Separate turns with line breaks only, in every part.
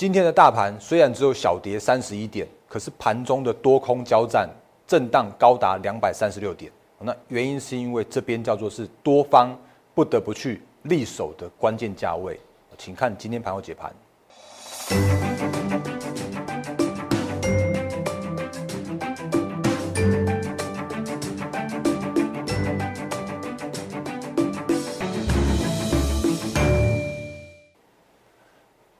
今天的大盘虽然只有小跌三十一点，可是盘中的多空交战，震荡高达两百三十六点。那原因是因为这边叫做是多方不得不去立守的关键价位，请看今天盘后解盘。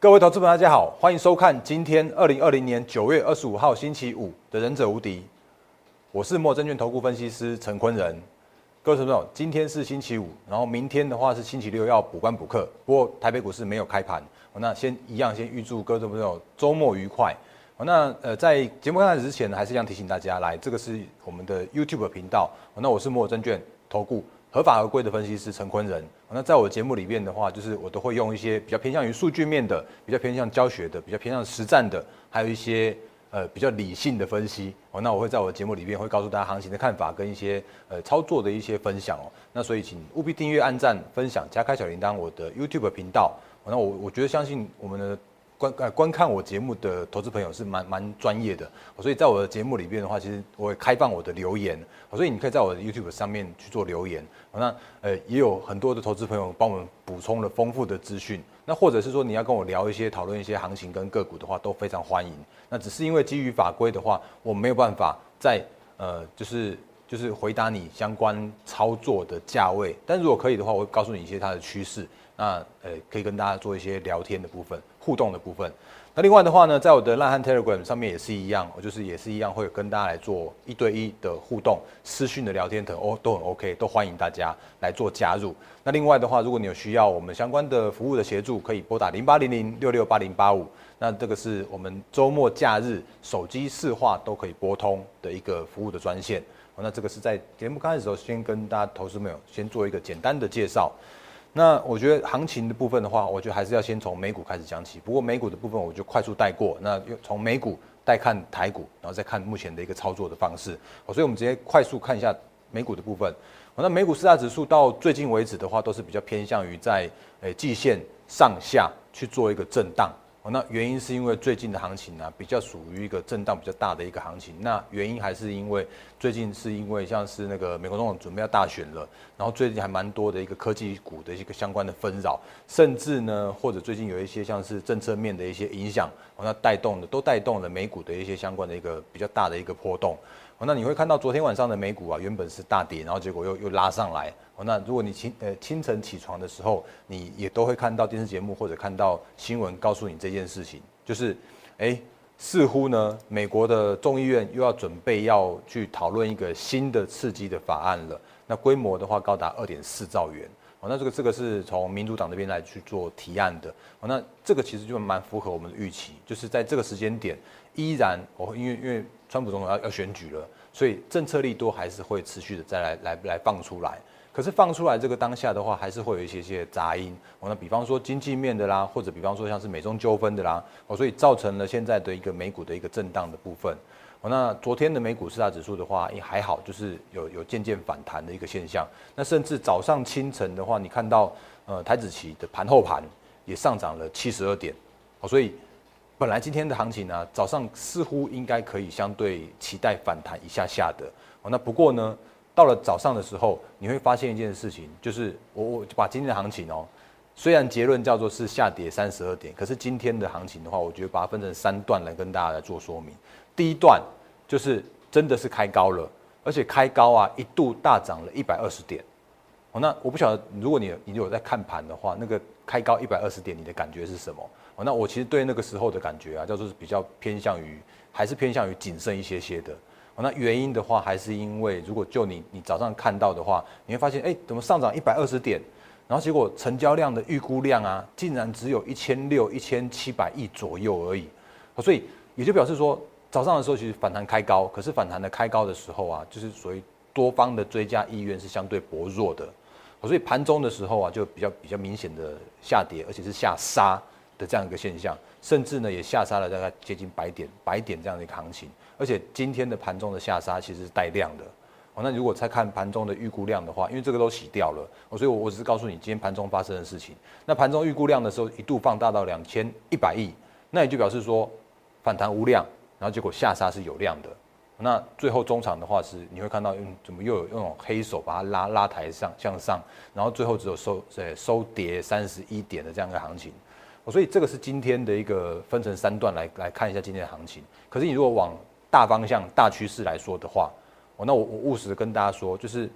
各位投资朋友，大家好，欢迎收看今天二零二零年九月二十五号星期五的《忍者无敌》，我是莫证券投顾分析师陈坤仁。各位朋友，今天是星期五，然后明天的话是星期六要补关补课，不过台北股市没有开盘。那先一样，先预祝各位朋友周末愉快。那呃，在节目开始之前呢，还是想提醒大家，来这个是我们的 YouTube 频道。那我是莫证券投顾。合法合规的分析师陈坤仁，那在我节目里面的话，就是我都会用一些比较偏向于数据面的、比较偏向教学的、比较偏向实战的，还有一些呃比较理性的分析哦。那我会在我的节目里面会告诉大家行情的看法跟一些呃操作的一些分享哦。那所以请务必订阅、按赞、分享、加开小铃铛，我的 YouTube 频道。那我我觉得相信我们的。观呃观看我节目的投资朋友是蛮蛮专业的，所以在我的节目里边的话，其实我会开放我的留言，所以你可以在我的 YouTube 上面去做留言。那呃也有很多的投资朋友帮我们补充了丰富的资讯，那或者是说你要跟我聊一些讨论一些行情跟个股的话，都非常欢迎。那只是因为基于法规的话，我没有办法在呃就是就是回答你相关操作的价位，但如果可以的话，我会告诉你一些它的趋势。那呃，可以跟大家做一些聊天的部分、互动的部分。那另外的话呢，在我的烂汉 Telegram 上面也是一样，我就是也是一样会跟大家来做一对一的互动、私讯的聊天等哦，都很 OK，都欢迎大家来做加入。那另外的话，如果你有需要我们相关的服务的协助，可以拨打零八零零六六八零八五。那这个是我们周末假日手机市话都可以拨通的一个服务的专线。那这个是在节目开始的时候，先跟大家投资朋友先做一个简单的介绍。那我觉得行情的部分的话，我觉得还是要先从美股开始讲起。不过美股的部分，我就快速带过。那又从美股带看台股，然后再看目前的一个操作的方式。所以我们直接快速看一下美股的部分。那美股四大指数到最近为止的话，都是比较偏向于在诶季线上下去做一个震荡。哦，那原因是因为最近的行情呢，比较属于一个震荡比较大的一个行情。那原因还是因为最近是因为像是那个美国总统准备要大选了，然后最近还蛮多的一个科技股的一个相关的纷扰，甚至呢，或者最近有一些像是政策面的一些影响，那带动的都带动了美股的一些相关的一个比较大的一个波动。那你会看到昨天晚上的美股啊，原本是大跌，然后结果又又拉上来。哦，那如果你清呃清晨起床的时候，你也都会看到电视节目或者看到新闻，告诉你这件事情，就是，哎，似乎呢，美国的众议院又要准备要去讨论一个新的刺激的法案了。那规模的话高达二点四兆元。哦，那这个这个是从民主党那边来去做提案的。哦，那这个其实就蛮符合我们的预期，就是在这个时间点，依然哦，因为因为川普总统要要选举了，所以政策力多还是会持续的再来来来放出来。可是放出来这个当下的话，还是会有一些些杂音。哦，那比方说经济面的啦，或者比方说像是美中纠纷的啦，哦，所以造成了现在的一个美股的一个震荡的部分。那昨天的美股四大指数的话也还好，就是有有渐渐反弹的一个现象。那甚至早上清晨的话，你看到呃台子期的盘后盘也上涨了七十二点。哦，所以本来今天的行情呢，早上似乎应该可以相对期待反弹一下下的。哦，那不过呢，到了早上的时候，你会发现一件事情，就是我我把今天的行情哦，虽然结论叫做是下跌三十二点，可是今天的行情的话，我觉得把它分成三段来跟大家来做说明。第一段就是真的是开高了，而且开高啊，一度大涨了一百二十点。哦，那我不晓得，如果你你有在看盘的话，那个开高一百二十点，你的感觉是什么？哦，那我其实对那个时候的感觉啊，叫做是比较偏向于，还是偏向于谨慎一些些的。哦，那原因的话，还是因为如果就你你早上看到的话，你会发现，哎，怎么上涨一百二十点，然后结果成交量的预估量啊，竟然只有一千六、一千七百亿左右而已。所以也就表示说。早上的时候其实反弹开高，可是反弹的开高的时候啊，就是属于多方的追加意愿是相对薄弱的，所以盘中的时候啊，就比较比较明显的下跌，而且是下杀的这样一个现象，甚至呢也下杀了大概接近百点百点这样的一个行情，而且今天的盘中的下杀其实是带量的，哦，那如果再看盘中的预估量的话，因为这个都洗掉了，所以我我只是告诉你今天盘中发生的事情，那盘中预估量的时候一度放大到两千一百亿。那也就表示说反弹无量，然后结果下杀是有量的。那最后中场的话是你会看到用怎么又有那种黑手把它拉拉抬上向上，然后最后只有收呃收跌三十一点的这样一个行情。所以这个是今天的一个分成三段来来看一下今天的行情。可是你如果往大方向、大趋势来说的话，哦，那我我务实的跟大家说，就是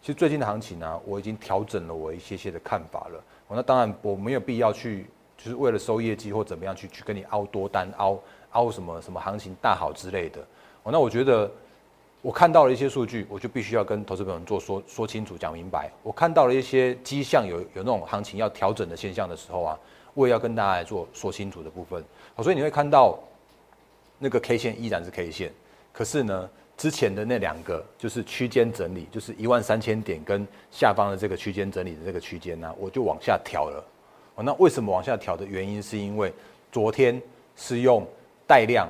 其实最近的行情呢，我已经调整了我一些些的看法了。哦，那当然我没有必要去，就是为了收业绩或怎么样去去跟你凹多单、凹凹什么什么行情大好之类的。哦，那我觉得我看到了一些数据，我就必须要跟投资朋友做说说清楚、讲明白。我看到了一些迹象，有有那种行情要调整的现象的时候啊。我也要跟大家来做说清楚的部分，好，所以你会看到那个 K 线依然是 K 线，可是呢，之前的那两个就是区间整理，就是一万三千点跟下方的这个区间整理的这个区间呢，我就往下调了。哦，那为什么往下调的原因，是因为昨天是用带量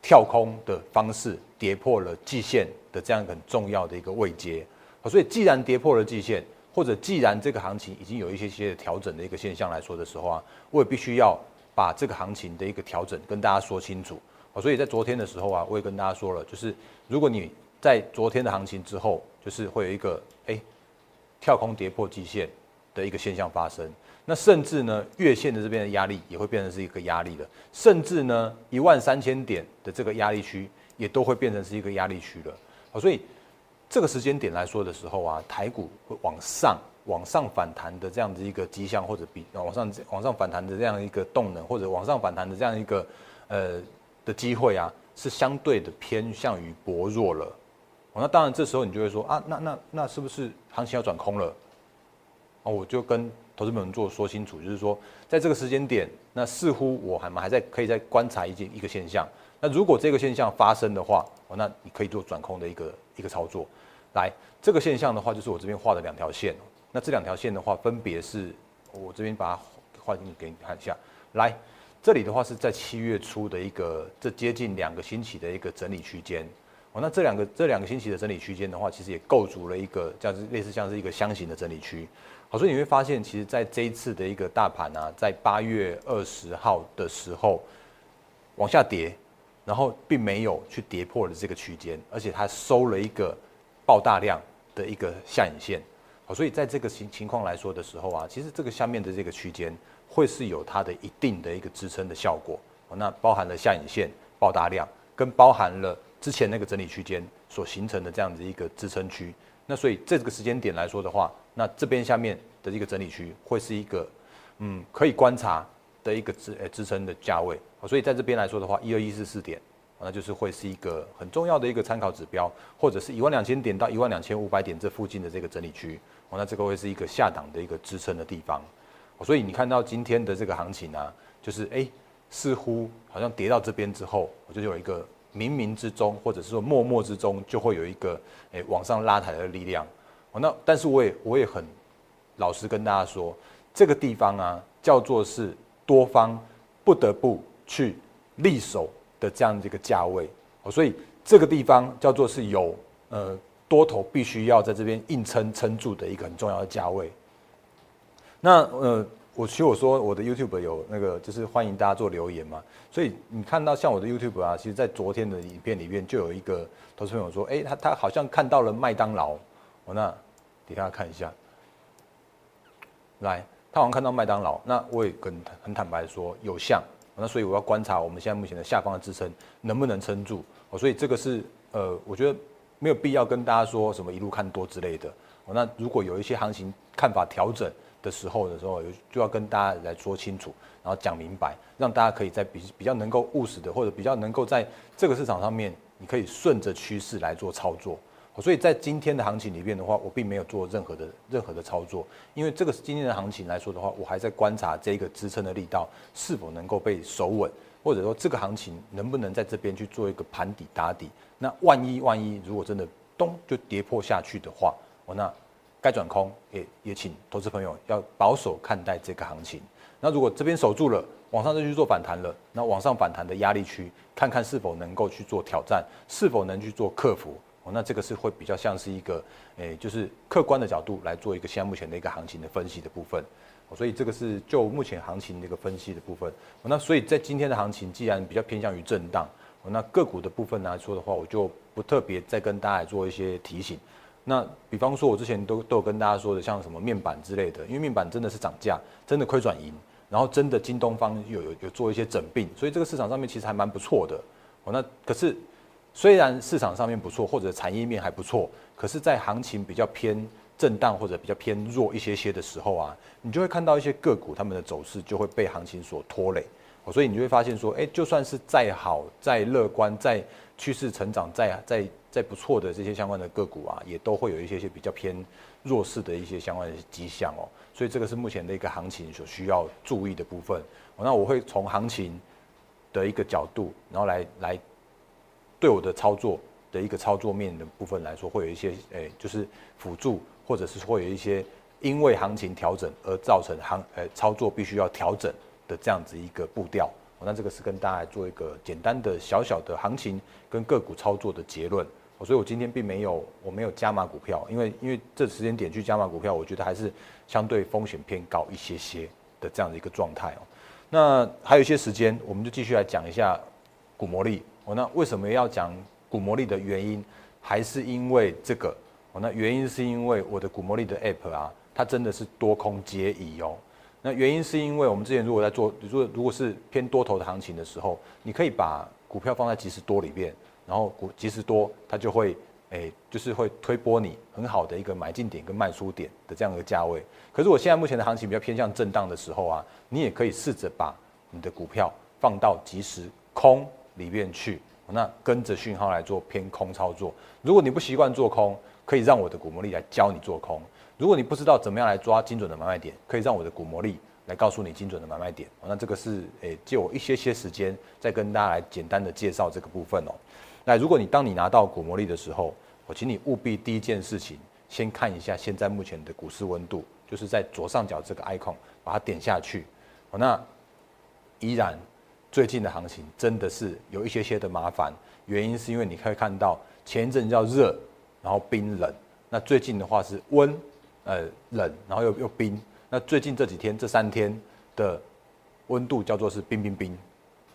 跳空的方式跌破了季线的这样很重要的一个位阶，所以既然跌破了季线。或者既然这个行情已经有一些些调整的一个现象来说的时候啊，我也必须要把这个行情的一个调整跟大家说清楚。所以在昨天的时候啊，我也跟大家说了，就是如果你在昨天的行情之后，就是会有一个哎跳空跌破季线的一个现象发生，那甚至呢月线的这边的压力也会变成是一个压力了，甚至呢一万三千点的这个压力区也都会变成是一个压力区了。好，所以。这个时间点来说的时候啊，台股会往上、往上反弹的这样子一个迹象，或者比往上、往上反弹的这样一个动能，或者往上反弹的这样一个呃的机会啊，是相对的偏向于薄弱了。那当然，这时候你就会说啊，那那那是不是行情要转空了？我就跟投资们做说清楚，就是说，在这个时间点，那似乎我还还在可以再观察一件一个现象。那如果这个现象发生的话，哦，那你可以做转空的一个一个操作。来，这个现象的话，就是我这边画的两条线。那这两条线的话，分别是我这边把它画进去给你看一下。来，这里的话是在七月初的一个这接近两个星期的一个整理区间。哦，那这两个这两个星期的整理区间的话，其实也构筑了一个像是类似像是一个箱型的整理区。好，所以你会发现，其实在这一次的一个大盘啊，在八月二十号的时候往下跌。然后并没有去跌破了这个区间，而且它收了一个爆大量的一个下影线，好，所以在这个情情况来说的时候啊，其实这个下面的这个区间会是有它的一定的一个支撑的效果，那包含了下影线爆大量，跟包含了之前那个整理区间所形成的这样子一个支撑区，那所以这个时间点来说的话，那这边下面的一个整理区会是一个嗯可以观察的一个支呃支撑的价位。所以在这边来说的话，一二一四四点，那就是会是一个很重要的一个参考指标，或者是一万两千点到一万两千五百点这附近的这个整理区，哦，那这个会是一个下档的一个支撑的地方。所以你看到今天的这个行情啊，就是哎，似乎好像跌到这边之后，我就有一个冥冥之中，或者是说默默之中，就会有一个诶往上拉抬的力量。哦，那但是我也我也很老实跟大家说，这个地方啊，叫做是多方不得不。去立守的这样的一个价位，哦，所以这个地方叫做是有呃多头必须要在这边硬撑撑住的一个很重要的价位。那呃，我其实我说我的 YouTube 有那个就是欢迎大家做留言嘛，所以你看到像我的 YouTube 啊，其实在昨天的影片里面就有一个投资朋友说，哎，他他好像看到了麦当劳，我那给大家看一下，来，他好像看到麦当劳，那我也跟很坦白说有像。那所以我要观察我们现在目前的下方的支撑能不能撑住。哦，所以这个是呃，我觉得没有必要跟大家说什么一路看多之类的。哦。那如果有一些行情看法调整的时候的时候，就要跟大家来说清楚，然后讲明白，让大家可以在比比较能够务实的，或者比较能够在这个市场上面，你可以顺着趋势来做操作。所以在今天的行情里面的话，我并没有做任何的任何的操作，因为这个是今天的行情来说的话，我还在观察这个支撑的力道是否能够被守稳，或者说这个行情能不能在这边去做一个盘底打底。那万一万一如果真的咚就跌破下去的话，我那该转空也也请投资朋友要保守看待这个行情。那如果这边守住了，往上再去做反弹了，那往上反弹的压力区，看看是否能够去做挑战，是否能去做克服。那这个是会比较像是一个，诶，就是客观的角度来做一个现在目前的一个行情的分析的部分。所以这个是就目前行情的一个分析的部分。那所以在今天的行情，既然比较偏向于震荡，那个股的部分来说的话，我就不特别再跟大家做一些提醒。那比方说，我之前都都有跟大家说的，像什么面板之类的，因为面板真的是涨价，真的亏转盈，然后真的京东方有有有做一些整并，所以这个市场上面其实还蛮不错的。哦，那可是虽然市场上面不错，或者产业面还不错，可是，在行情比较偏震荡或者比较偏弱一些些的时候啊，你就会看到一些个股他们的走势就会被行情所拖累。哦，所以你就会发现说，哎，就算是再好、再乐观、再趋势成长、在在在不错的这些相关的个股啊，也都会有一些些比较偏弱势的一些相关的迹象哦。所以这个是目前的一个行情所需要注意的部分。那我会从行情的一个角度，然后来来对我的操作的一个操作面的部分来说，会有一些诶，就是辅助，或者是会有一些因为行情调整而造成行诶操作必须要调整的这样子一个步调。那这个是跟大家做一个简单的小小的行情跟个股操作的结论，所以我今天并没有我没有加码股票，因为因为这时间点去加码股票，我觉得还是相对风险偏高一些些的这样的一个状态哦。那还有一些时间，我们就继续来讲一下股魔力哦。那为什么要讲股魔力的原因，还是因为这个哦？那原因是因为我的股魔力的 App 啊，它真的是多空皆宜哦。那原因是因为我们之前如果在做，比如果如果是偏多头的行情的时候，你可以把股票放在即时多里面，然后股即时多它就会，诶，就是会推波你很好的一个买进点跟卖出点的这样一个价位。可是我现在目前的行情比较偏向震荡的时候啊，你也可以试着把你的股票放到即时空里面去，那跟着讯号来做偏空操作。如果你不习惯做空，可以让我的股魔力来教你做空。如果你不知道怎么样来抓精准的买卖点，可以让我的股魔力来告诉你精准的买卖点。那这个是诶，借我一些些时间，再跟大家来简单的介绍这个部分哦。那如果你当你拿到股魔力的时候，我请你务必第一件事情，先看一下现在目前的股市温度，就是在左上角这个 icon，把它点下去。那依然最近的行情真的是有一些些的麻烦，原因是因为你可以看到前一阵叫热，然后冰冷，那最近的话是温。呃，冷，然后又又冰。那最近这几天，这三天的温度叫做是冰冰冰。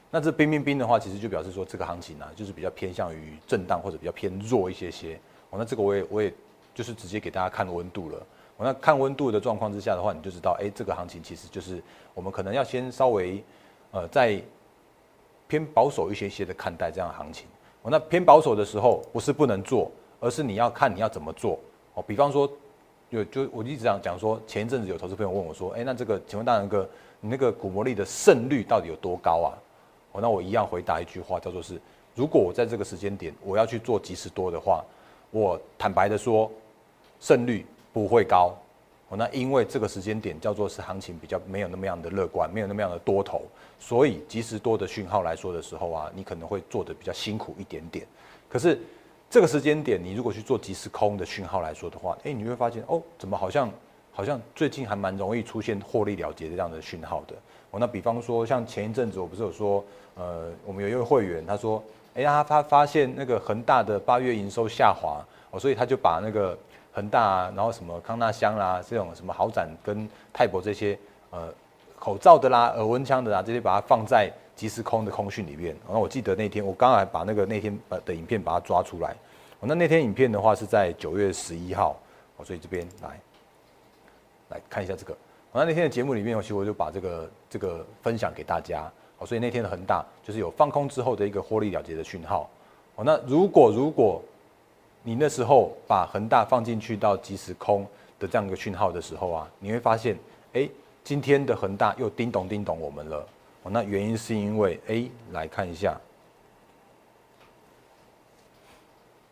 那这冰冰冰的话，其实就表示说这个行情呢，就是比较偏向于震荡或者比较偏弱一些些。哦，那这个我也我也就是直接给大家看温度了。哦，那看温度的状况之下的话，你就知道，哎，这个行情其实就是我们可能要先稍微呃在偏保守一些些的看待这样的行情。哦，那偏保守的时候，不是不能做，而是你要看你要怎么做。哦，比方说。就就我一直讲讲说，前一阵子有投资朋友问我说，哎，那这个请问大仁哥，你那个股魔力的胜率到底有多高啊？哦，那我一样回答一句话，叫做是，如果我在这个时间点我要去做即时多的话，我坦白的说，胜率不会高。哦，那因为这个时间点叫做是行情比较没有那么样的乐观，没有那么样的多头，所以即时多的讯号来说的时候啊，你可能会做的比较辛苦一点点。可是。这个时间点，你如果去做即时空的讯号来说的话，哎，你会发现哦，怎么好像好像最近还蛮容易出现获利了结的这样的讯号的。哦，那比方说像前一阵子我不是有说，呃，我们有一位会员他说，哎呀，他发现那个恒大的八月营收下滑，哦，所以他就把那个恒大，然后什么康纳香啦，这种什么豪展跟泰博这些，呃，口罩的啦、耳温枪的啦，这些把它放在。即时空的空讯里面，然后我记得那天我刚才把那个那天把的影片把它抓出来，那那天影片的话是在九月十一号，所以这边来来看一下这个，那那天的节目里面，其实我就把这个这个分享给大家，所以那天的恒大就是有放空之后的一个获利了结的讯号，哦，那如果如果你那时候把恒大放进去到即时空的这样一个讯号的时候啊，你会发现，哎，今天的恒大又叮咚叮咚我们了。哦，那原因是因为 A 来看一下，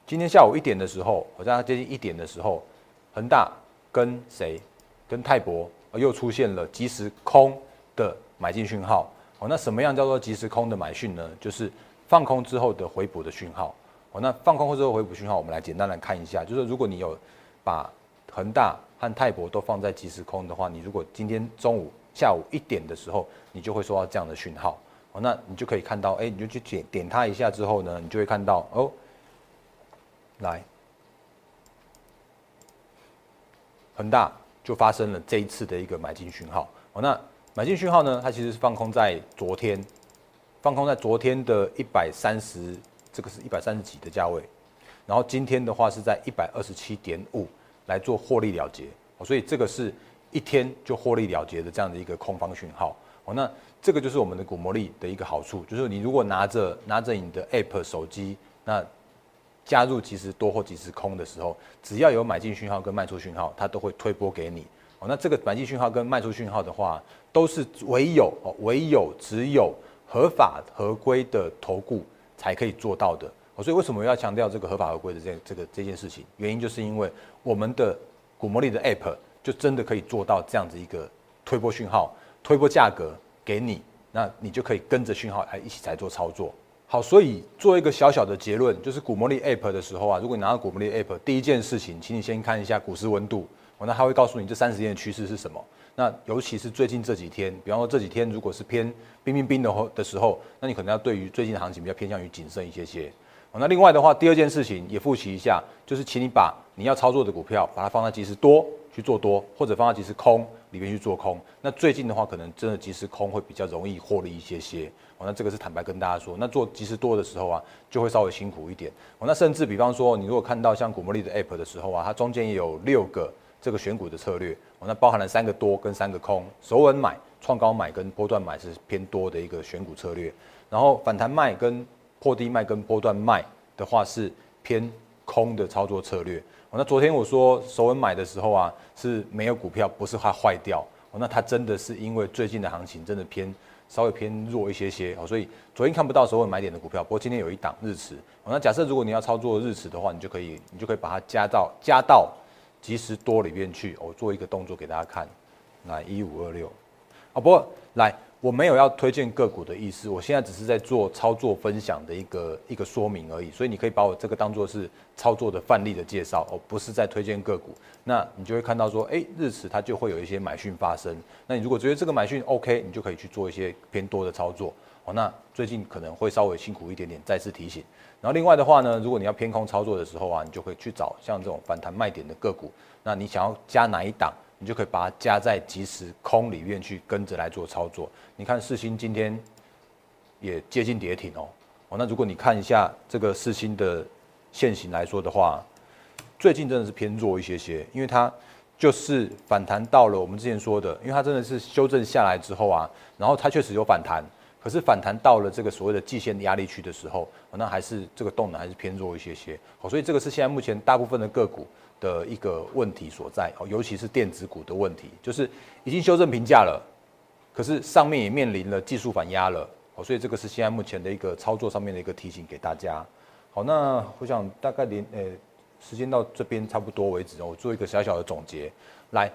今天下午一点的时候，好像接近一点的时候，恒大跟谁，跟泰博又出现了即时空的买进讯号。哦，那什么样叫做即时空的买讯呢？就是放空之后的回补的讯号。哦，那放空之后回补讯号，我们来简单来看一下，就是如果你有把恒大和泰博都放在即时空的话，你如果今天中午。下午一点的时候，你就会收到这样的讯号哦，那你就可以看到，哎，你就去点点它一下之后呢，你就会看到哦，来，恒大就发生了这一次的一个买进讯号。哦，那买进讯号呢，它其实是放空在昨天，放空在昨天的一百三十，这个是一百三十几的价位，然后今天的话是在一百二十七点五来做获利了结。所以这个是一天就获利了结的这样的一个空方讯号。哦，那这个就是我们的股魔力的一个好处，就是你如果拿着拿着你的 App 手机，那加入即时多或即时空的时候，只要有买进讯号跟卖出讯号，它都会推波给你。哦，那这个买进讯号跟卖出讯号的话，都是唯有哦，唯有只有合法合规的投顾才可以做到的。哦，所以为什么要强调这个合法合规的这这个这件事情？原因就是因为我们的股魔力的 App 就真的可以做到这样子一个推波讯号、推波价格给你，那你就可以跟着讯号来一起来做操作。好，所以做一个小小的结论，就是股魔力 App 的时候啊，如果你拿到股魔力 App，第一件事情，请你先看一下股市温度，哦，那它会告诉你这三十天的趋势是什么。那尤其是最近这几天，比方说这几天如果是偏冰冰冰的的时候，那你可能要对于最近的行情比较偏向于谨慎一些些。哦，那另外的话，第二件事情也复习一下，就是请你把你要操作的股票，把它放在即时多去做多，或者放在即时空里面去做空。那最近的话，可能真的即时空会比较容易获利一些些。那这个是坦白跟大家说，那做即时多的时候啊，就会稍微辛苦一点。哦，那甚至比方说，你如果看到像股魔力的 App 的时候啊，它中间也有六个这个选股的策略，哦，那包含了三个多跟三个空，守稳买、创高买跟波段买是偏多的一个选股策略，然后反弹卖跟破低卖跟波段卖的话是偏空的操作策略。哦，那昨天我说首稳买的时候啊，是没有股票，不是它坏掉，哦，那它真的是因为最近的行情真的偏。稍微偏弱一些些哦，所以昨天看不到首稳买点的股票，不过今天有一档日池哦。那假设如果你要操作日池的话，你就可以你就可以把它加到加到即时多里面去我做一个动作给大家看，来一五二六哦，不过来。我没有要推荐个股的意思，我现在只是在做操作分享的一个一个说明而已，所以你可以把我这个当做是操作的范例的介绍，而不是在推荐个股。那你就会看到说，哎，日此它就会有一些买讯发生。那你如果觉得这个买讯 OK，你就可以去做一些偏多的操作。哦，那最近可能会稍微辛苦一点点，再次提醒。然后另外的话呢，如果你要偏空操作的时候啊，你就会去找像这种反弹卖点的个股。那你想要加哪一档？你就可以把它加在即时空里面去跟着来做操作。你看四星今天也接近跌停哦。哦，那如果你看一下这个四星的现形来说的话，最近真的是偏弱一些些，因为它就是反弹到了我们之前说的，因为它真的是修正下来之后啊，然后它确实有反弹，可是反弹到了这个所谓的季线压力区的时候，那还是这个动能还是偏弱一些些。好，所以这个是现在目前大部分的个股。的一个问题所在哦，尤其是电子股的问题，就是已经修正评价了，可是上面也面临了技术反压了哦，所以这个是现在目前的一个操作上面的一个提醒给大家。好，那我想大概连呃时间到这边差不多为止，我做一个小小的总结。来，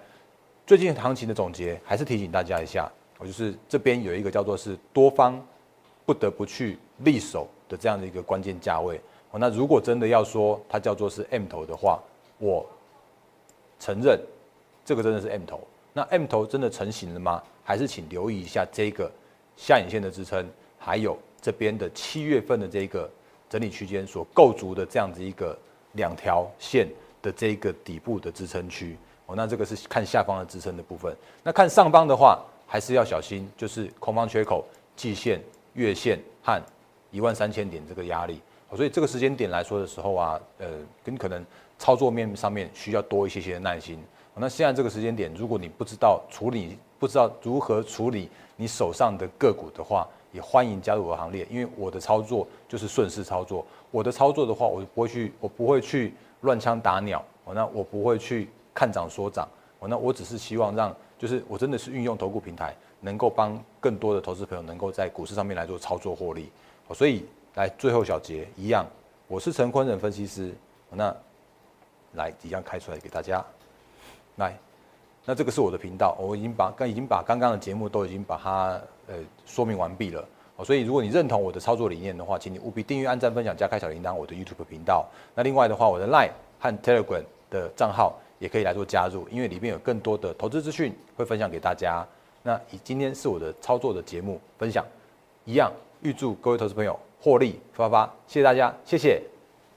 最近行情的总结还是提醒大家一下，我就是这边有一个叫做是多方不得不去立守的这样的一个关键价位哦。那如果真的要说它叫做是 M 头的话，我承认，这个真的是 M 头。那 M 头真的成型了吗？还是请留意一下这个下影线的支撑，还有这边的七月份的这个整理区间所构筑的这样子一个两条线的这个底部的支撑区。哦，那这个是看下方的支撑的部分。那看上方的话，还是要小心，就是空方缺口、季线、月线和一万三千点这个压力。所以这个时间点来说的时候啊，呃，跟可能。操作面上面需要多一些些耐心。那现在这个时间点，如果你不知道处理，不知道如何处理你手上的个股的话，也欢迎加入我的行列。因为我的操作就是顺势操作。我的操作的话，我不会去，我不会去乱枪打鸟。哦，那我不会去看涨说涨。哦，那我只是希望让，就是我真的是运用投顾平台，能够帮更多的投资朋友能够在股市上面来做操作获利。所以来最后小结一样，我是陈坤仁分析师。那。来，即将开出来给大家。来，那这个是我的频道，我已经把刚已经把刚刚的节目都已经把它呃说明完毕了。所以如果你认同我的操作理念的话，请你务必订阅、按赞、分享、加开小铃铛我的 YouTube 频道。那另外的话，我的 Line 和 Telegram 的账号也可以来做加入，因为里面有更多的投资资讯会分享给大家。那以今天是我的操作的节目分享，一样预祝各位投资朋友获利发发，谢谢大家，谢谢。